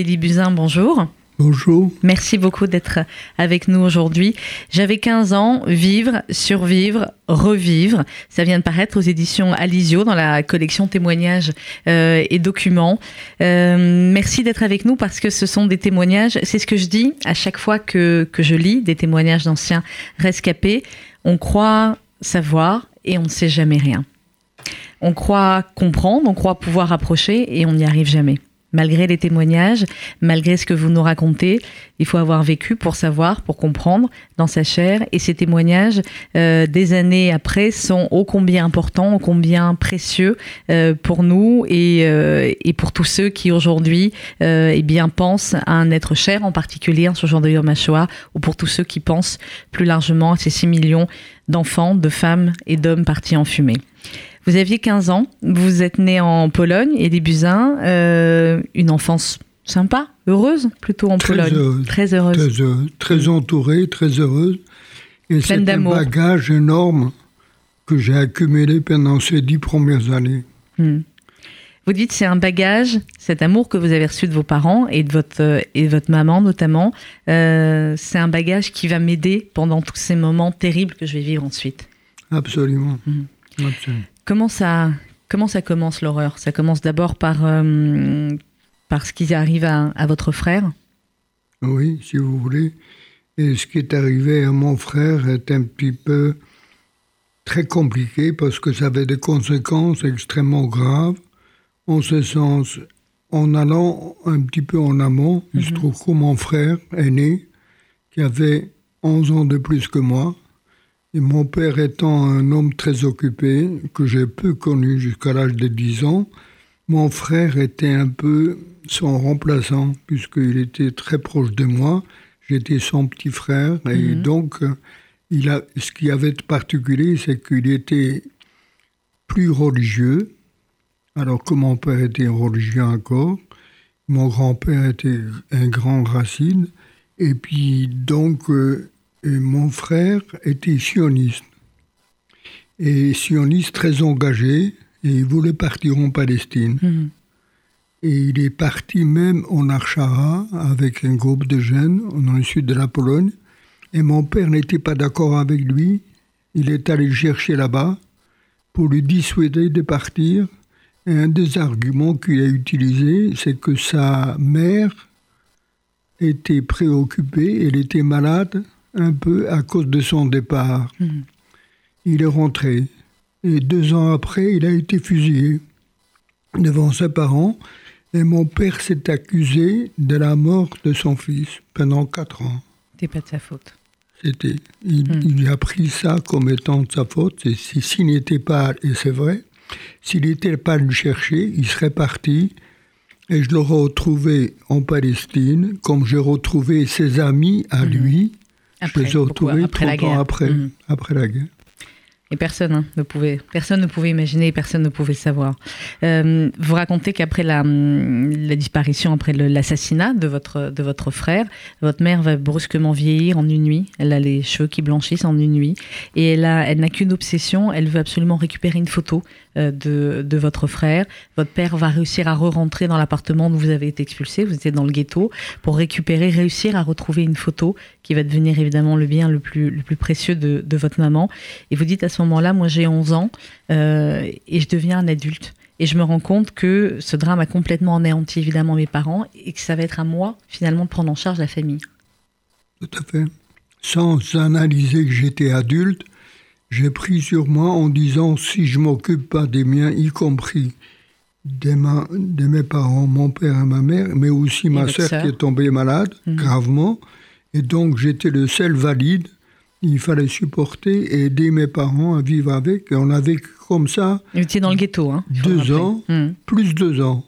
Élie Buzyn, bonjour. Bonjour. Merci beaucoup d'être avec nous aujourd'hui. J'avais 15 ans, vivre, survivre, revivre. Ça vient de paraître aux éditions Alizio dans la collection témoignages euh, et documents. Euh, merci d'être avec nous parce que ce sont des témoignages. C'est ce que je dis à chaque fois que, que je lis des témoignages d'anciens rescapés. On croit savoir et on ne sait jamais rien. On croit comprendre, on croit pouvoir approcher et on n'y arrive jamais. Malgré les témoignages, malgré ce que vous nous racontez, il faut avoir vécu pour savoir, pour comprendre dans sa chair. Et ces témoignages, euh, des années après, sont ô combien importants, ô combien précieux euh, pour nous et, euh, et, pour tous ceux qui aujourd'hui eh bien, pensent à un être cher, en particulier ce genre de Yom HaShoah, ou pour tous ceux qui pensent plus largement à ces 6 millions d'enfants, de femmes et d'hommes partis en fumée. Vous aviez 15 ans, vous êtes né en Pologne, et des euh, une enfance sympa, heureuse plutôt en Pologne. très heureuse. Très, entourée, très heureuse. Et c'est un bagage énorme que j'ai accumulé pendant ces dix premières années. Hmm. Vous dites c'est un bagage, cet amour que vous avez reçu de vos parents et de votre, et votre maman notamment, euh, c'est un bagage qui va m'aider pendant tous ces moments terribles que je vais vivre ensuite. Absolument. Hmm. Absolument. Comment ça, comment ça commence l'horreur? Ça commence d'abord par, euh, par ce qui arrive à, votre frère? Oui, si vous voulez. Et ce qui est arrivé à mon frère est un petit peu très compliqué parce que ça avait des conséquences extrêmement graves. En ce sens, en allant un petit peu en amont, il se mhm. trouve que mon frère aîné, qui avait 11 ans de plus que moi, et mon père étant un homme très occupé, que j'ai peu connu jusqu'à l'âge de 10 ans, mon frère était un peu son remplaçant, puisqu'il était très proche de moi. J'étais son petit frère. Et mhm. donc, il a, ce qui avait de particulier, c'est qu'il était plus religieux, alors que mon père était religieux encore. Mon grand-père était un grand racine. Et puis, donc, euh, mon frère était sioniste. Et sioniste très engagé, et il voulait partir en Palestine. Mhm. Et il est parti même en Archara avec un groupe de jeunes dans le sud de la Pologne. Et mon père n'était pas d'accord avec lui. Il est allé chercher là-bas pour lui dissuader de partir. Et un des arguments qu'il a utilisé, c'est que sa mère était préoccupée, elle était malade, un peu à cause de son départ. Mhm. Il est rentré et deux ans après, il a été fusillé devant ses parents et mon père s'est accusé de la mort de son fils pendant quatre ans. C'était pas de sa faute. C'était. Mhm. Il, a pris ça comme étant de sa faute. Et s'il n'était pas, et c'est vrai, s'il n'était pas le chercher, il serait parti. Et je l'aurais retrouvé en Palestine, comme j'ai retrouvé ses amis à mhm. lui, après, je les après la guerre. Après, mm. après la guerre. Et personne hein, ne pouvait, personne ne pouvait imaginer, personne ne pouvait savoir. Euh, vous racontez qu'après la, la, disparition, après l'assassinat de votre, de votre frère, votre mère va brusquement vieillir en une nuit. Elle a les cheveux qui blanchissent en une nuit. Et elle, a, elle n'a qu'une obsession, elle veut absolument récupérer une photo de, de, votre frère. Votre père va réussir à re-rentrer dans l'appartement où vous avez été expulsé, vous étiez dans le ghetto, pour récupérer, réussir à retrouver une photo qui va devenir évidemment le bien le plus, le plus précieux de, de votre maman. Et vous dites à ce moment-là, moi j'ai 11 ans euh, et je deviens un adulte. Et je me rends compte que ce drame a complètement anéanti évidemment mes parents et que ça va être à moi finalement de prendre en charge la famille. Tout à fait. Sans analyser que j'étais adulte, j'ai pris sur moi en disant si je m'occupe pas des miens, y compris de, de, mes parents, mon père et ma mère, mais aussi ma sœur qui est tombée malade mhm. gravement, et donc j'étais le seul valide il fallait supporter et aider mes parents à vivre avec. Et on a vécu comme ça. Vous étiez dans le ghetto, hein Deux ans, hmm. plus deux ans,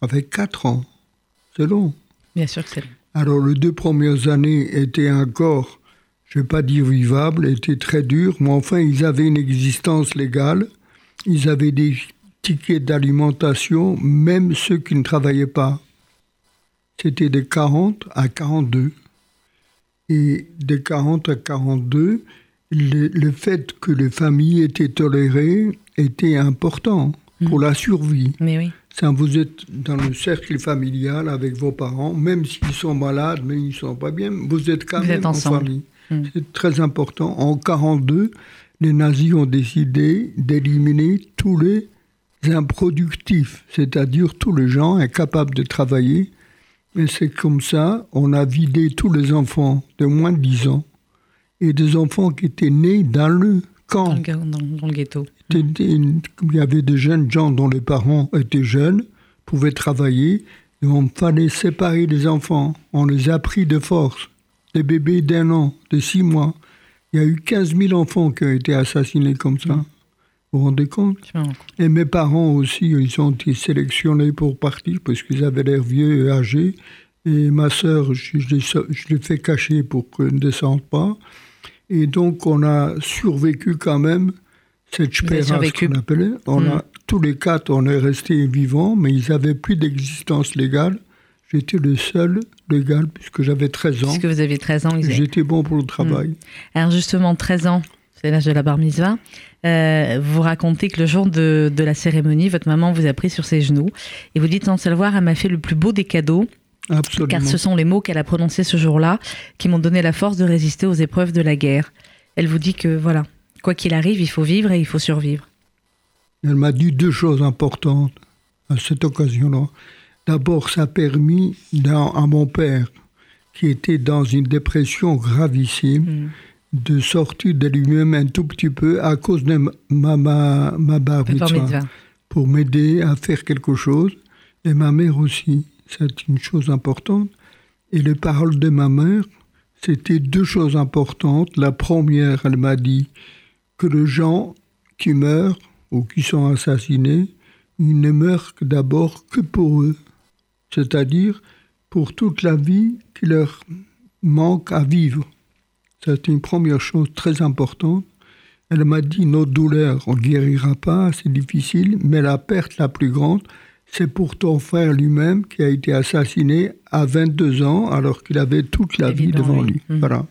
avec quatre ans. C'est long. Bien sûr que c'est long. Alors, les deux premières années étaient encore, je ne vais pas dire vivables, étaient très dures, mais enfin, ils avaient une existence légale. Ils avaient des tickets d'alimentation, même ceux qui ne travaillaient pas. C'était de 40 à 42. Et de 40 à 42, le, fait que les familles étaient tolérées était important pour mm. la survie. Mais oui. Ça, vous êtes dans le cercle familial avec vos parents, même s'ils sont malades, mais ils ne sont pas bien, vous êtes quand même en famille. Hmm. C'est très important. En 1942, les nazis ont décidé d'éliminer tous les improductifs, c'est-à-dire tous les gens incapables de travailler. Et c'est comme ça, on a vidé tous les enfants de moins de 10 ans et des enfants qui étaient nés dans le camp. Dans le, ghetto. Il y avait des jeunes gens dont les parents étaient jeunes, pouvaient travailler, et on fallait séparer les enfants. On les a pris de force. Des bébés d'un an, de six mois. Il y a eu 15 000 enfants qui ont été assassinés comme ça. Vous vous rendez compte? Et mes parents aussi, ils ont été sélectionnés pour partir parce qu'ils avaient l'air vieux et âgés. Et ma sœur, je, je l'ai fait cacher pour qu'elle ne descende pas. Et donc, on a survécu quand même cette spéra, qu'on appelait. On a, hmm. tous les quatre, on est restés vivants, mais ils n'avaient plus d'existence légale. J'étais le seul légal puisque j'avais 13 ans. Puisque vous aviez 13 ans, J'étais bon pour le travail. Hmm. Alors justement, 13 ans, c'est l'âge de la bar mitzvah. Euh, vous racontez que le jour de, de, la cérémonie, votre maman vous a pris sur ses genoux et vous dites sans le savoir, elle m'a fait le plus beau des cadeaux. Absolument. Car ce sont les mots qu'elle a prononcés ce jour-là qui m'ont donné la force de résister aux épreuves de la guerre. Elle vous dit que voilà, quoi qu'il arrive, il faut vivre et il faut survivre. Elle m'a dit deux choses importantes à cette occasion-là. D'abord, ça a permis à mon père, qui était dans une dépression gravissime, mm. de sortir de lui-même un tout petit peu à cause de ma, ma, ma pour m'aider à faire quelque chose, et ma mère aussi. C'est une chose importante. Et les paroles de ma mère, c'était deux choses importantes. La première, elle m'a dit que les gens qui meurent ou qui sont assassinés, ils ne meurent d'abord que pour eux, c'est-à-dire pour toute la vie qui leur manque à vivre. C'est une première chose très importante. Elle m'a dit, nos douleurs, on ne guérira pas, c'est difficile, mais la perte la plus grande, c'est pour ton frère lui-même qui a été assassiné à 22 ans alors qu'il avait toute la vie devant lui. Mhm. Voilà.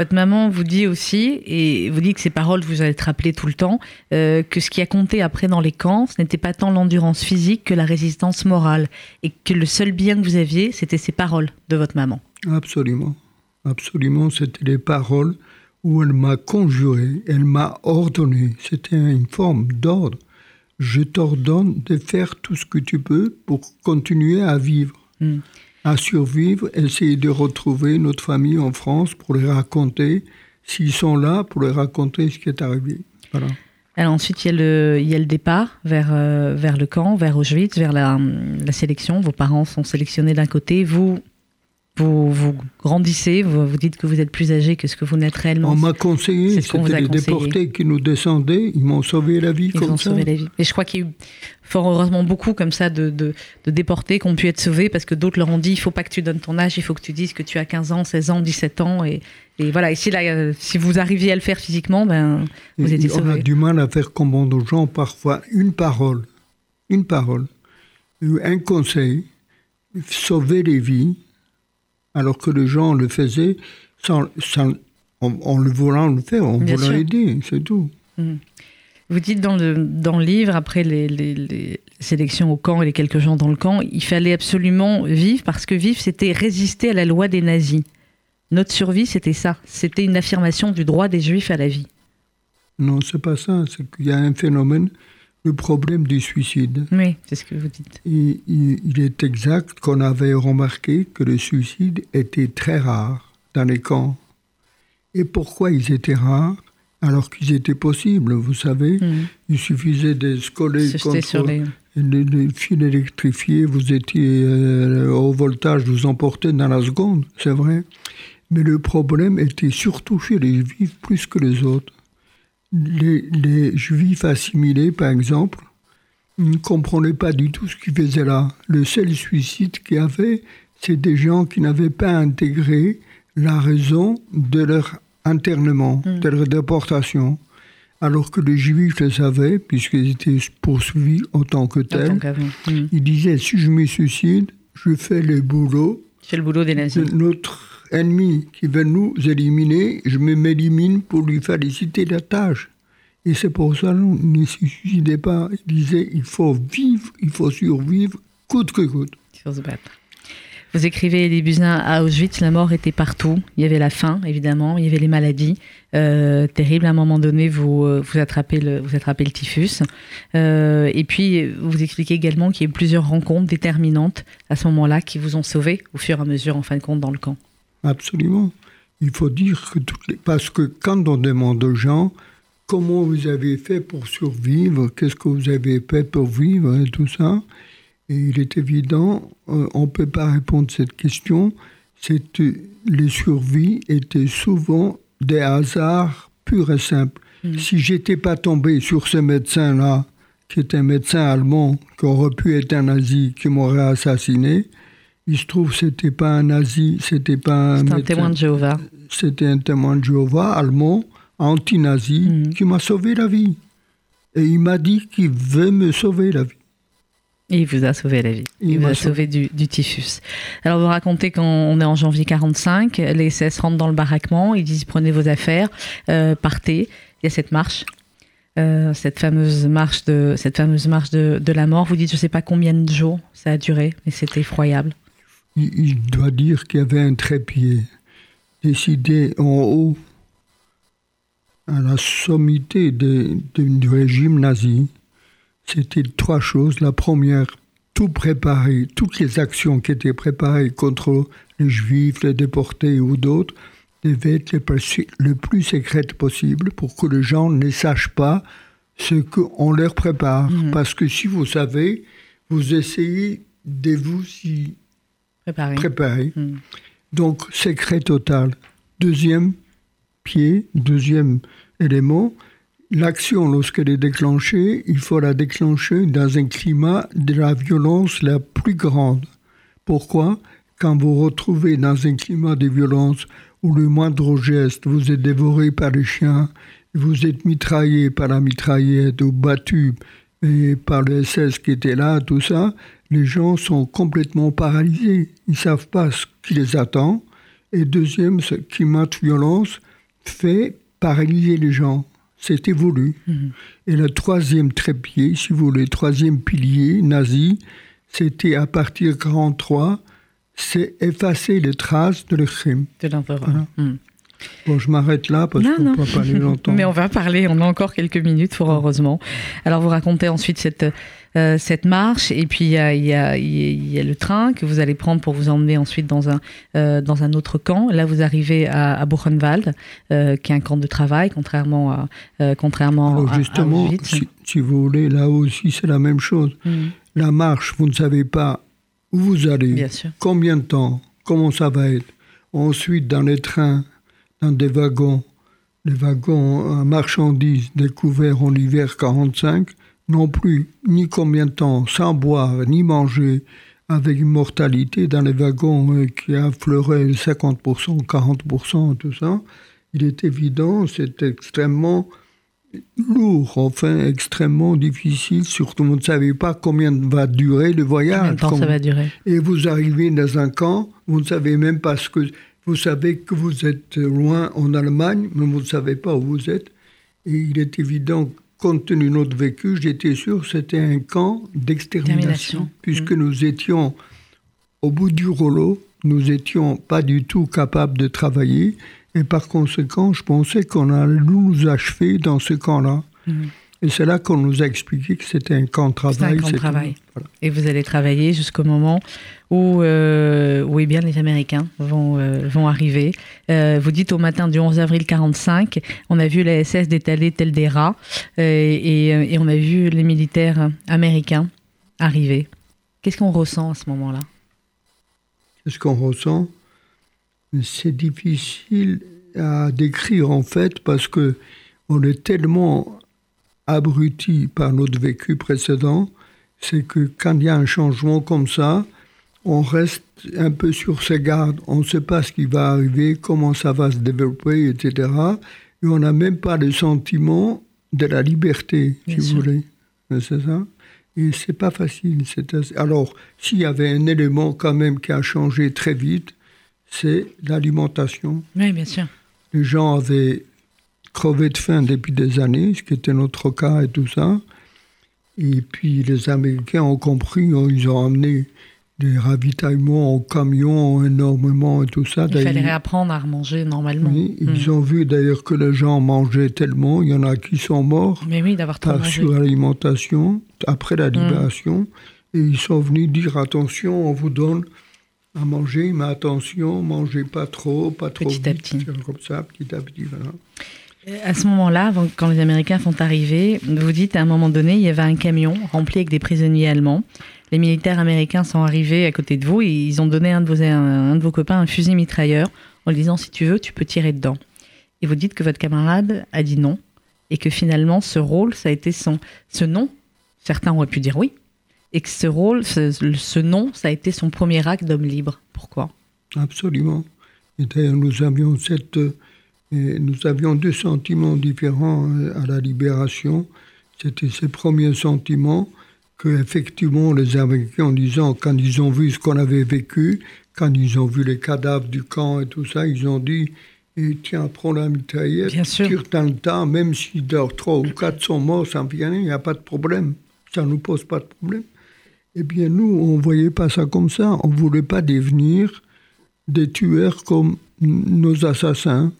Votre maman vous dit aussi, et vous dit que ces paroles vous allez être rappelées tout le temps, euh, que ce qui a compté après dans les camps, ce n'était pas tant l'endurance physique que la résistance morale, et que le seul bien que vous aviez, c'était ces paroles de votre maman. Absolument, absolument, c'était les paroles où elle m'a conjuré, elle m'a ordonné, c'était une forme d'ordre. Je t'ordonne de faire tout ce que tu peux pour continuer à vivre, hmm. À survivre, essayer de retrouver notre famille en France pour les raconter, s'ils sont là, pour les raconter ce qui est arrivé. Voilà. Ensuite, il y, a le, départ vers, euh, vers le camp, vers Auschwitz, vers la, la sélection. Vos parents sont sélectionnés d'un côté, vous, vous, vous grandissez, vous, vous dites que vous êtes plus âgé que ce que vous n'êtes réellement. On m'a conseillé, c'était les déportés qui nous descendaient, ils m'ont sauvé la vie ils comme ont ça. Sauvé la vie. Et je crois qu'il y a eu fort heureusement beaucoup comme ça de, de, de déportés qui ont pu être sauvés parce que d'autres leur ont dit il faut pas que tu donnes ton âge, il faut que tu dises que tu as 15 ans, 16 ans, 17 ans. Et, et voilà, et si, là, si vous arriviez à le faire physiquement, ben, vous étiez sauvé. On a du mal à faire comprendre aux gens parfois une parole, une parole, un conseil, sauver les vies alors que les gens le faisaient sans, en, le voulant le faire, en voulant aider, c'est tout. Mm. Vous dites dans le, dans le livre, après les, sélections au camp et les quelques gens dans le camp, il fallait absolument vivre, parce que vivre, c'était résister à la loi des nazis. Notre survie, c'était ça. C'était une affirmation du droit des juifs à la vie. Non, c'est pas ça. C'est qu'il y a un phénomène le problème du suicide. Oui, c'est ce que vous dites. il, est exact qu'on avait remarqué que le suicide était très rare dans les camps. Et pourquoi ils étaient rares alors qu'ils étaient possibles, vous savez? Hmm. Il suffisait de se coller contre les... les... fils électrifiés, vous étiez euh, au voltage, vous emportez dans la seconde, c'est vrai. Mais le problème était surtout chez les juifs plus que les autres les, juifs assimilés, par exemple, ne comprenaient pas du tout ce qu'ils faisaient là. Le seul suicide qu'il y avait, c'est des gens qui n'avaient pas intégré la raison de leur internement, hmm. de leur déportation. Alors que les juifs le savaient, puisqu'ils étaient poursuivis en tant que tels. Hmm. Ils disaient si je me suicide, je fais le boulot. C'est le boulot des nazis. De notre ennemi qui veut nous éliminer, je m'élimine pour lui féliciter la tâche. Et c'est pour ça qu'il ne se suicidait pas. Il disait il faut vivre, il faut survivre, coûte que coûte. Vous écrivez Elie Buzyn à Auschwitz, la mort était partout. Il y avait la faim, évidemment, il y avait les maladies euh, terribles. À un moment donné, vous, euh, attrapez le typhus. Euh, et puis, vous expliquez également qu'il y a eu plusieurs rencontres déterminantes à ce moment-là qui vous ont sauvé au fur et à mesure, en fin de compte, dans le camp. Absolument. Il faut dire que toutes les... Parce que quand on demande aux gens comment vous avez fait pour survivre, qu'est-ce que vous avez fait pour vivre et tout ça, et il est évident, euh, on ne peut pas répondre à cette question. Les survies étaient souvent des hasards purs et simples. Mm. Si j'étais pas tombé sur ce médecin-là, qui est un médecin allemand, qui aurait pu être un nazi, qui m'aurait assassiné, il se trouve que c'était pas un nazi, c'était pas un, un témoin de Jéhovah. C'était un témoin de Jéhovah allemand, anti-nazi, mm. qui m'a sauvé la vie. Et il m'a dit qu'il veut me sauver la vie. Il vous a sauvé la vie. Il, vous a sauvé du, typhus. Alors vous racontez qu'on est en janvier 45, les SS rentrent dans le baraquement, ils disent prenez vos affaires, euh, partez. Il y a cette marche, euh, cette fameuse marche de cette fameuse marche de, la mort. Vous dites je ne sais pas combien de jours ça a duré, mais c'était effroyable. Il, doit dire qu'il y avait un trépied décidé en haut à la sommité du régime nazi c'était trois choses. La première, tout préparer, toutes les actions qui étaient préparées contre les juifs, les déportés ou d'autres, devaient être le plus secrètes possible pour que les gens ne sachent pas ce qu'on leur prépare. Mhm. Parce que si vous savez, vous essayez de vous y préparer. Mhm. Donc, secret total. Deuxième pied, deuxième élément, L'action, lorsqu'elle est déclenchée, il faut la déclencher dans un climat de la violence la plus grande. Pourquoi? Quand vous vous retrouvez dans un climat de violence où le moindre geste vous est dévoré par les chiens, vous êtes mitraillé par la mitraillette ou battu et par le SS qui était là, tout ça, les gens sont complètement paralysés. Ils ne savent pas ce qui les attend. Et deuxième, ce climat de violence fait paralyser les gens. C'était voulu. Mhm. Et le troisième trépied, si vous voulez, le troisième pilier nazi, c'était à partir de 1943, c'est effacer les traces de le crime. De l'empereur. Mhm. Bon, je m'arrête là parce qu'on ne peut pas parler longtemps. Mais on va parler, on a encore quelques minutes, fort heureusement. Alors, vous racontez ensuite cette euh, cette marche. Et puis, il y a, y, a, y a, le train que vous allez prendre pour vous emmener ensuite dans un, euh, dans un autre camp. Là, vous arrivez à, à Buchenwald, euh, qui est un camp de travail, contrairement à, contrairement Alors justement, si, vous voulez, là aussi, c'est la même chose. Mm. La marche, vous ne savez pas où vous allez, combien de temps, comment ça va être. Ensuite, dans les trains, dans des wagons, les wagons à marchandises découverts en hiver 45, non plus ni combien de temps sans boire ni manger, avec une mortalité dans les wagons euh, qui affleurait 50%, 40%, tout ça, il est évident, c'est extrêmement lourd, enfin extrêmement difficile, surtout vous ne savez pas combien va durer le voyage. Combien de temps ça va durer? Et vous arrivez dans un camp, vous ne savez même pas ce que... Vous savez que vous êtes loin en Allemagne, mais vous ne savez pas où vous êtes. Et il est évident compte tenu de notre vécu, j'étais sûr que c'était un camp d'extermination, puisque mm. nous étions au bout du rouleau, nous n'étions pas du tout capables de travailler, et par conséquent, je pensais qu'on allait nous achever dans ce camp-là. Mm. Et c'est là qu'on nous a expliqué que c'était un camp de travail. Un camp de travail. Et vous allez travailler jusqu'au moment où, euh, où eh bien, les Américains vont, euh, vont arriver. Euh, vous dites au matin du 11 avril 45, on a vu la SS détaler tel des rats et, et, on a vu les militaires américains arriver. Qu'est-ce qu'on ressent à ce moment-là? Qu'est-ce qu'on ressent C'est difficile à décrire en fait parce que on est tellement abruti par notre vécu précédent, c'est que quand il y a un changement comme ça, on reste un peu sur ses gardes. On ne sait pas ce qui va arriver, comment ça va se développer, etc. Et on n'a même pas le sentiment de la liberté, si vous voulez. C'est ça Et c'est pas facile. Alors, s'il y avait un élément quand même qui a changé très vite, c'est l'alimentation. Oui, bien sûr. Les gens avaient crevaient de faim depuis des années, ce qui était notre cas et tout ça. Et puis les Américains ont compris, ils ont amené des ravitaillements en camion énormément et tout ça. Il fallait réapprendre à manger normalement. Oui, ils hmm. ont vu d'ailleurs que les gens mangeaient tellement, il y en a qui sont morts Mais oui, d'avoir par suralimentation après la hmm. libération. Et ils sont venus dire attention, on vous donne à manger, mais attention, mangez pas trop, pas trop petit à petit. Comme ça, petit à petit, voilà. À ce moment-là, quand les Américains sont arrivés, vous dites à un moment donné, il y avait un camion rempli avec des prisonniers allemands. Les militaires américains sont arrivés à côté de vous et ils ont donné à un de vos, copains un fusil mitrailleur en lui disant si tu veux, tu peux tirer dedans. Et vous dites que votre camarade a dit non et que finalement ce rôle, ça a été son. Ce non, certains auraient pu dire oui, et que ce rôle, ce, non, ça a été son premier acte d'homme libre. Pourquoi? Absolument. Et nous avions cette et nous avions deux sentiments différents euh, à la libération. C'était ces premiers sentiments que, effectivement, les Américains, en disant, quand ils ont vu ce qu'on avait vécu, quand ils ont vu les cadavres du camp et tout ça, ils ont dit et tiens, prends la mitraillette, tire dans le tas, même si trois ou quatre sont morts sans rien, il n'y a pas de problème. Ça ne nous pose pas de problème. Eh bien, nous, on ne voyait pas ça comme ça. On ne voulait pas devenir des tueurs comme nos assassins.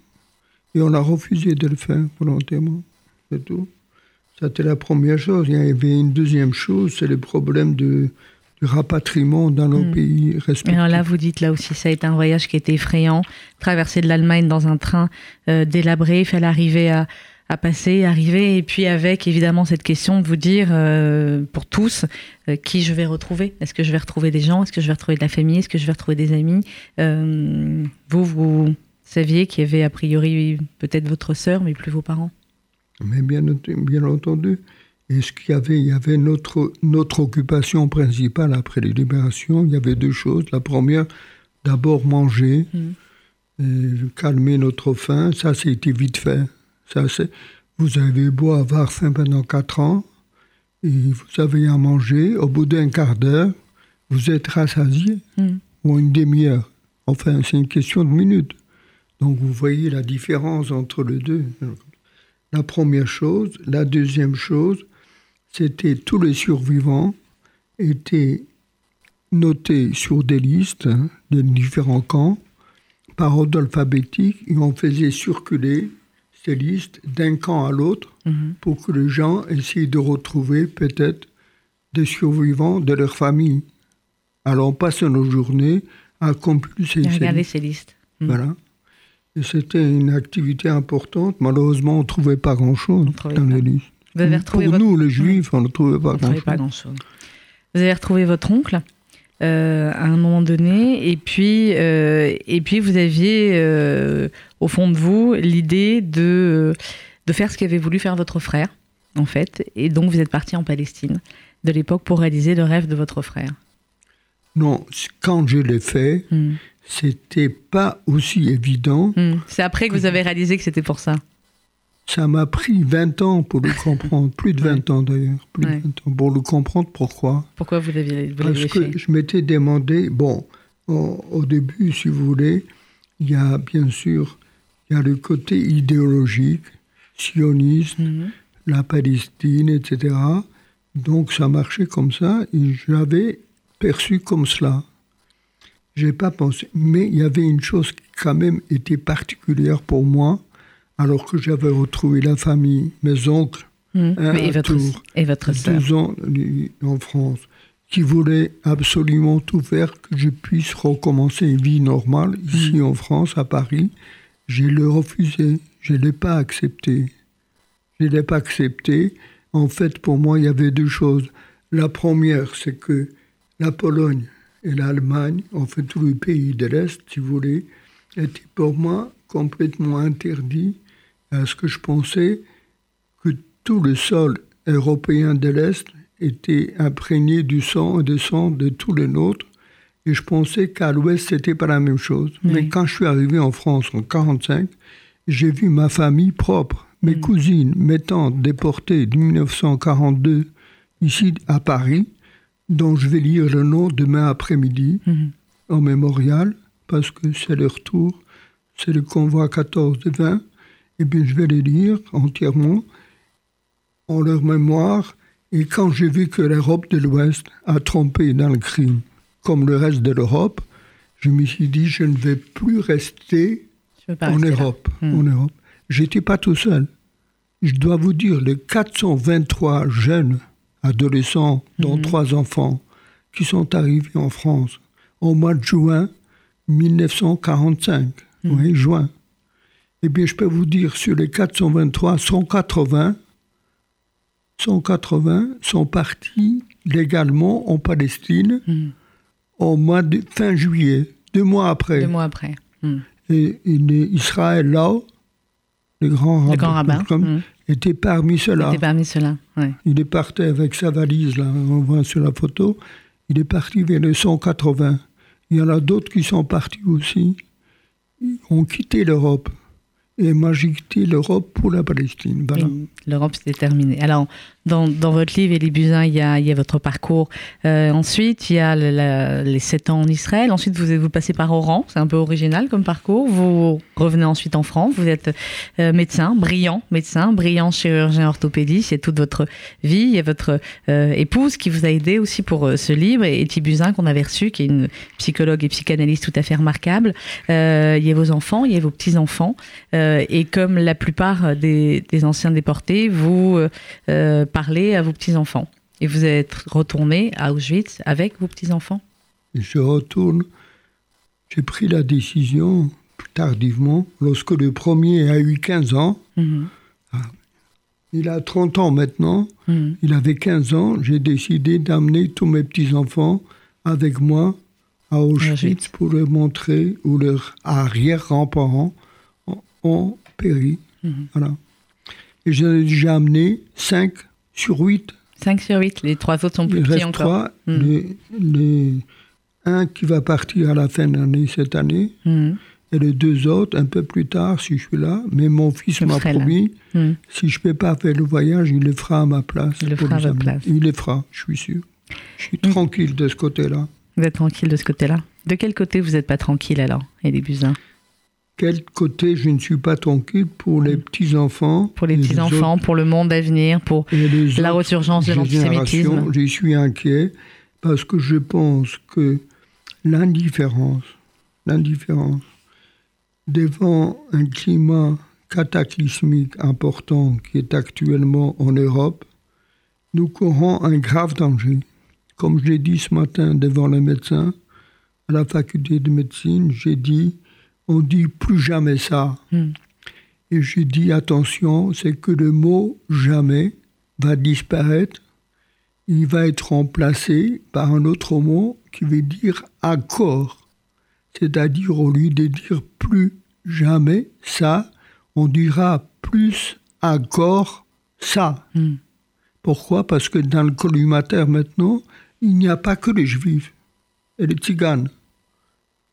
Et on a refusé de le faire volontairement. C'est tout. C'était la première chose. Il y avait une deuxième chose, c'est le problème de, du rapatriement dans nos hmm. pays respectifs. Alors là, vous dites là aussi, ça a été un voyage qui était effrayant. Traverser de l'Allemagne dans un train euh, délabré, il fallait arriver à, à, passer, arriver, et puis avec évidemment cette question de vous dire, euh, pour tous, euh, qui je vais retrouver. Est-ce que je vais retrouver des gens? Est-ce que je vais retrouver de la famille? Est-ce que je vais retrouver des amis? Vous, vous saviez qu'il y avait a priori peut-être votre sœur, mais plus vos parents? Mais bien, bien entendu. Et ce qu'il y avait, il y avait notre, notre occupation principale après les libérations? Il y avait deux choses. La première, d'abord manger, mmh. et calmer notre faim. Ça, c'était vite fait. Ça, vous avez beau avoir faim pendant quatre ans, et vous avez à manger. Au bout d'un quart d'heure, vous êtes rassasié, mmh. ou une demi-heure. Enfin, c'est une question de minutes. Donc vous voyez la différence entre les deux. La première chose. La deuxième chose, c'était tous les survivants étaient notés sur des listes hein, des différents camps par ordre alphabétique et on faisait circuler ces listes d'un camp à l'autre mhm. pour que les gens essayent de retrouver peut-être des survivants de leur famille. Alors on passe nos journées à compulser ces listes. Voilà. C'était une activité importante. Malheureusement, on ne trouvait pas grand-chose dans les listes. Pour nous, les juifs, on ne trouvait pas grand-chose. Vous avez retrouvé votre oncle euh, à un moment donné, et puis, euh, et puis vous aviez euh, au fond de vous l'idée de, de faire ce qu'avait voulu faire votre frère, en fait, et donc vous êtes parti en Palestine de l'époque pour réaliser le rêve de votre frère. Non, quand je l'ai fait, hmm c'était pas aussi évident. Hmm. C'est après que vous avez réalisé que c'était pour ça. Ça m'a pris 20 ans pour le comprendre, plus de 20 ans d'ailleurs, plus de 20 ans pour le comprendre pourquoi? Pourquoi vous l'aviez Parce que je m'étais demandé, bon, au, début, si vous voulez, il y a bien sûr, il y a le côté idéologique, sioniste, hmm. la Palestine, etc. Donc ça marchait comme ça et j'avais perçu comme cela. J'ai pas pensé. Mais il y avait une chose qui, quand même, était particulière pour moi, alors que j'avais retrouvé la famille, mes oncles, mmh. et, votre, et votre deux ans en France, qui voulaient absolument tout faire que je puisse recommencer une vie normale ici mmh. en France, à Paris. Je l'ai refusé. Je ne l'ai pas accepté. Je ne l'ai pas accepté. En fait, pour moi, il y avait deux choses. La première, c'est que la Pologne et l'Allemagne, enfin tous les pays de l'Est, si vous voulez, étaient pour moi complètement interdits à ce que je pensais que tout le sol européen de l'Est était imprégné du sang et du sang de tous les nôtres. Et je pensais qu'à l'Ouest, c'était pas la même chose. Mais quand je suis arrivé en France en 1945, j'ai vu ma famille propre, mes mm. cousines, mes tantes déportées de 1942 ici à Paris, dont je vais lire le nom demain après-midi mhm. en mémorial, parce que c'est le retour, c'est le convoi 14 de 20. eh bien, je vais les lire entièrement en leur mémoire. Et quand j'ai vu que l'Europe de l'Ouest a trompé dans le crime, comme le reste de l'Europe, je me suis dit, je ne vais plus rester en Europe. Hmm. En Europe. J'étais pas tout seul. Je dois vous dire, les 423 jeunes adolescents, dont hmm. trois enfants, qui sont arrivés en France au mois de juin 1945, hmm. oui, juin. Eh bien, je peux vous dire, sur les 423, 180, 180 sont partis légalement en Palestine au mois de fin juillet, deux mois après. Deux mois après. Et, Israël, là, le grand rabbin. Était parmi ceux-là. Était parmi ceux-là, Il est parti avec sa valise, là, on voit sur la photo. Il est parti vers les 180. Il y en a d'autres qui sont partis aussi. Ils ont quitté l'Europe et moi j'ai quitté l'Europe pour la Palestine. L'Europe c'est terminé. Alors dans, votre livre Elie Buzyn, il y a, votre parcours. Euh, ensuite il y a les sept ans en Israël. Ensuite vous vous passez par Oran, c'est un peu original comme parcours. Vous revenez ensuite en France. Vous êtes euh, médecin, brillant médecin, brillant chirurgien orthopédiste. Il y a toute votre vie. Il y a votre euh, épouse qui vous a aidé aussi pour ce livre et Elie Buzyn qu'on avait reçu, qui est une psychologue et psychanalyste tout à fait remarquable. il y a vos enfants, il y a vos petits enfants. Euh, et comme la plupart des, anciens déportés, vous parlez à vos petits-enfants. Et vous êtes retourné à Auschwitz avec vos petits-enfants Je retourne. J'ai pris la décision tardivement, lorsque le premier a eu 15 ans. Mhm. Ah, il a 30 ans maintenant. Mhm. Il avait 15 ans. J'ai décidé d'amener tous mes petits-enfants avec moi à Auschwitz, pour leur montrer, ou leurs arrière-grands-parents, ont péri. Mhm. Voilà. Et j'en ai déjà amené 5 sur 8. 5 sur 8, les trois autres sont plus petits encore. 3, mhm. les, un qui va partir à la fin de l'année cette année, mhm. et les deux autres un peu plus tard si je suis là. Mais mon fils m'a promis, si je ne peux pas faire le voyage, il le fera à ma place. Il le fera à votre place. Il le fera, je suis sûr. Je suis tranquille de ce côté-là. Vous êtes tranquille de ce côté-là De quel côté vous n'êtes pas tranquille alors, Elie Buzyn? Quel côté je ne suis pas tranquille pour les petits-enfants. Pour les petits-enfants, pour le monde à venir, pour la resurgence de l'antisémitisme. Je suis inquiet parce que je pense que l'indifférence, l'indifférence devant un climat cataclysmique important qui est actuellement en Europe, nous courons un grave danger. Comme je l'ai dit ce matin devant les médecins à la faculté de médecine, j'ai dit on dit plus jamais ça. Hmm. Et j'ai dit attention, c'est que le mot jamais va disparaître. Il va être remplacé par un autre mot qui veut dire accord. C'est-à-dire, au lieu de dire plus jamais ça, on dira plus accord ça. Hmm. Pourquoi? Parce que dans le collimateur maintenant, il n'y a pas que les juifs et les tziganes.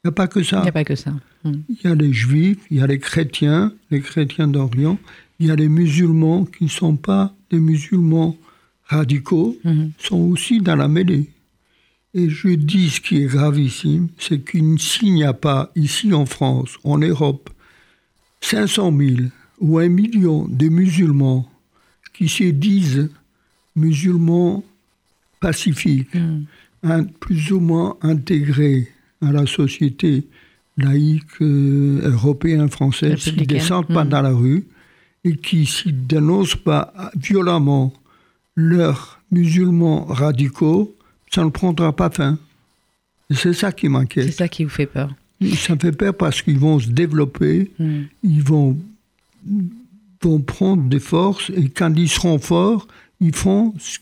Il n'y a pas que ça. Il n'y a pas que ça. Il y a les juifs, il y a les chrétiens, les chrétiens d'Orient, il y a les musulmans qui ne sont pas des musulmans radicaux, mhm. sont aussi dans la mêlée. Et je dis ce qui est gravissime, c'est qu'il n'y a pas ici en France, en Europe, 500 000 ou un million de musulmans qui se disent musulmans pacifiques, mhm. plus ou moins intégrés à la société laïcs euh, européens, français, qui ne descendent pas hmm. dans la rue et qui, s'ils dénoncent pas violemment leurs musulmans radicaux, ça ne prendra pas fin. C'est ça qui m'inquiète. C'est ça qui vous fait peur. Ça me fait peur parce qu'ils vont se développer, hmm. ils vont, vont prendre des forces et quand ils seront forts, ils font ce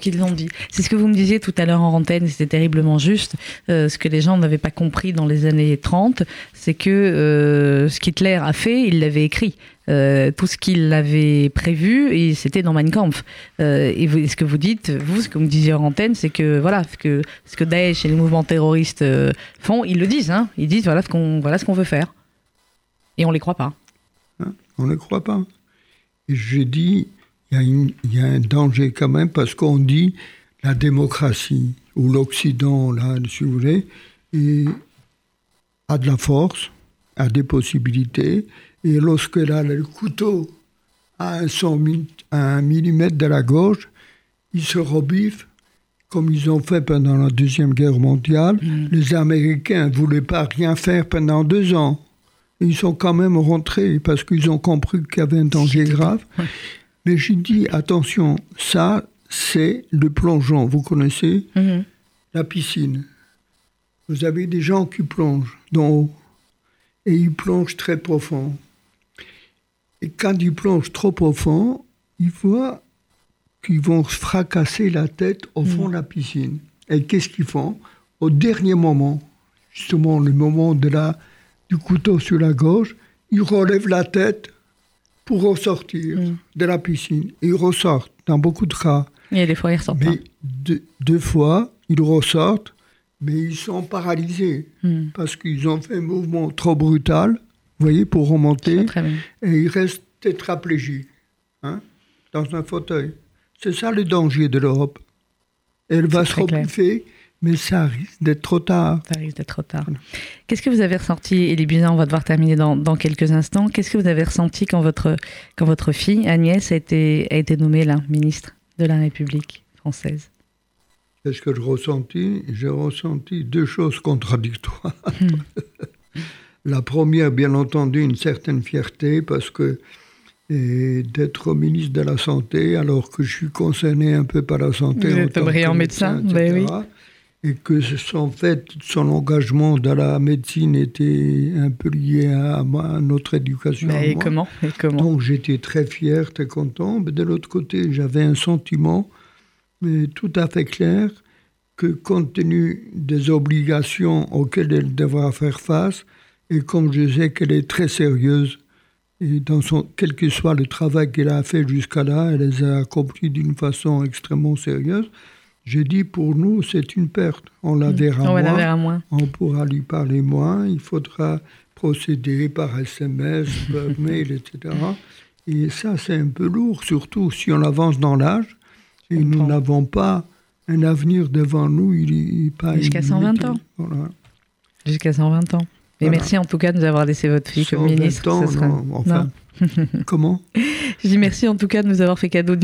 qu'ils ont dit. C'est ce que vous me disiez tout à l'heure en antenne, c'était terriblement juste. Euh, ce que les gens n'avaient pas compris dans les années 30, c'est que euh, ce qu'Hitler a fait, il l'avait écrit. Euh, tout ce qu'il avait prévu, et c'était dans Mein Kampf. et ce que vous dites, vous, ce que vous me disiez en antenne, c'est que voilà, ce que, ce que Daesh et les mouvements terroristes font, ils le disent. Hein. ils disent voilà ce qu'on voilà ce veut faire. Et on les croit pas. Hein, on ne les croit pas. J'ai dit, il y, a un danger quand même parce qu'on dit la démocratie ou l'Occident, là, si vous voulez, a de la force, a des possibilités. Et lorsqu'elle a le couteau à un, 100 mi- à un millimètre de la gorge, ils se rebiffent, comme ils ont fait pendant la Deuxième Guerre mondiale. Les Américains ne voulaient pas rien faire pendant deux ans. Ils sont quand même rentrés parce qu'ils ont compris qu'il y avait un danger grave. Mais j'ai dit, attention, ça, c'est le plongeon. Vous connaissez Mhm. la piscine. Vous avez des gens qui plongent d'en haut et ils plongent très profond. Et quand ils plongent trop profond, ils voient qu'ils vont se fracasser la tête au fond de la piscine. Et qu'est-ce qu'ils font? Au dernier moment, justement le moment de la, du couteau sur la gorge, ils relèvent la tête pour ressortir de la piscine. Ils ressortent dans beaucoup de cas. Et des fois, ils ressortent pas. Mais deux, deux fois, ils ressortent, mais ils sont paralysés Hmm. parce qu'ils ont fait un mouvement trop brutal, vous voyez, pour remonter, et ils restent tétraplégiques, hein, dans un fauteuil. C'est ça le danger de l'Europe. Elle va se rebuffer, mais ça risque d'être trop tard. Ça risque d'être trop tard. Qu'est-ce que vous avez ressenti, Elie Buzyn, on va devoir terminer dans, dans quelques instants. Qu'est-ce que vous avez ressenti quand votre, quand votre fille, Agnès, a été, a été nommée là, ministre de la République française? Qu'est-ce que je ressentis J'ai ressenti deux choses contradictoires. La première, bien entendu, une certaine fierté parce que et d'être ministre de la Santé, alors que je suis concerné un peu par la santé. Vous êtes brillant médecin, ben etc., Et que son fait, son engagement dans la médecine était un peu lié à, notre éducation. Et comment, et comment? Donc j'étais très fier, très content. Mais de l'autre côté, j'avais un sentiment mais tout à fait clair que compte tenu des obligations auxquelles elle devra faire face, et comme je sais qu'elle est très sérieuse, et dans son, quel que soit le travail qu'elle a fait jusqu'à là, elle les a accomplis d'une façon extrêmement sérieuse, j'ai dit pour nous, c'est une perte. On la verra On va la moins. verra moins. On pourra lui parler moins, il faudra procéder par SMS, par mail, etc. Et ça, c'est un peu lourd, surtout si on avance dans l'âge et nous n'avons pas un avenir devant nous. Il, il- pas Jusqu'à une 120 limite. ans. Voilà. Jusqu'à 120 ans. Et Voilà. merci en tout cas de nous avoir laissé votre fille comme 120 ministre. ans, ce sera- non, enfin, comment? Je dis merci en tout cas de nous avoir fait cadeau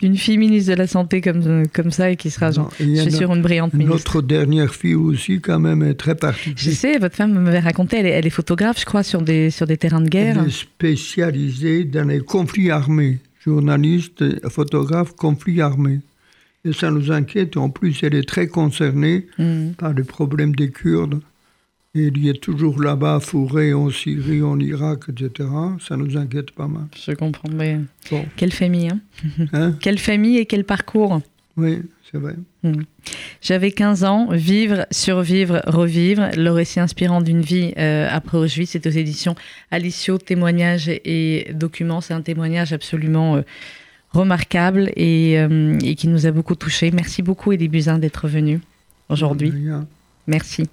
d'une fille ministre de la Santé comme, comme ça et qui sera, Non, je suis sûre, une brillante ministre. Notre dernière fille aussi, quand même, est très Je particulière. sais, votre femme m'avait raconté, elle est, elle est photographe, je crois, sur des, sur des terrains de guerre. Elle est spécialisée dans les conflits armés, journaliste, photographe, conflits armés. Et ça nous inquiète. En plus, elle est très concernée Hmm. par le problème des Kurdes. Et il y est toujours là-bas, fourré en Syrie, en Irak, etc. Ça nous inquiète pas mal. Je comprends, mais Bon, quelle famille, hein hein? Quelle famille et quel parcours Oui, c'est vrai. J'avais 15 ans, vivre, survivre, revivre, le récit inspirant d'une vie euh, après Auschwitz, c'est aux éditions Alicio, témoignages et documents. C'est un témoignage absolument euh, remarquable et, euh, et qui nous a beaucoup touchés. Merci beaucoup Elie Buzyn d'être venu aujourd'hui. Merci.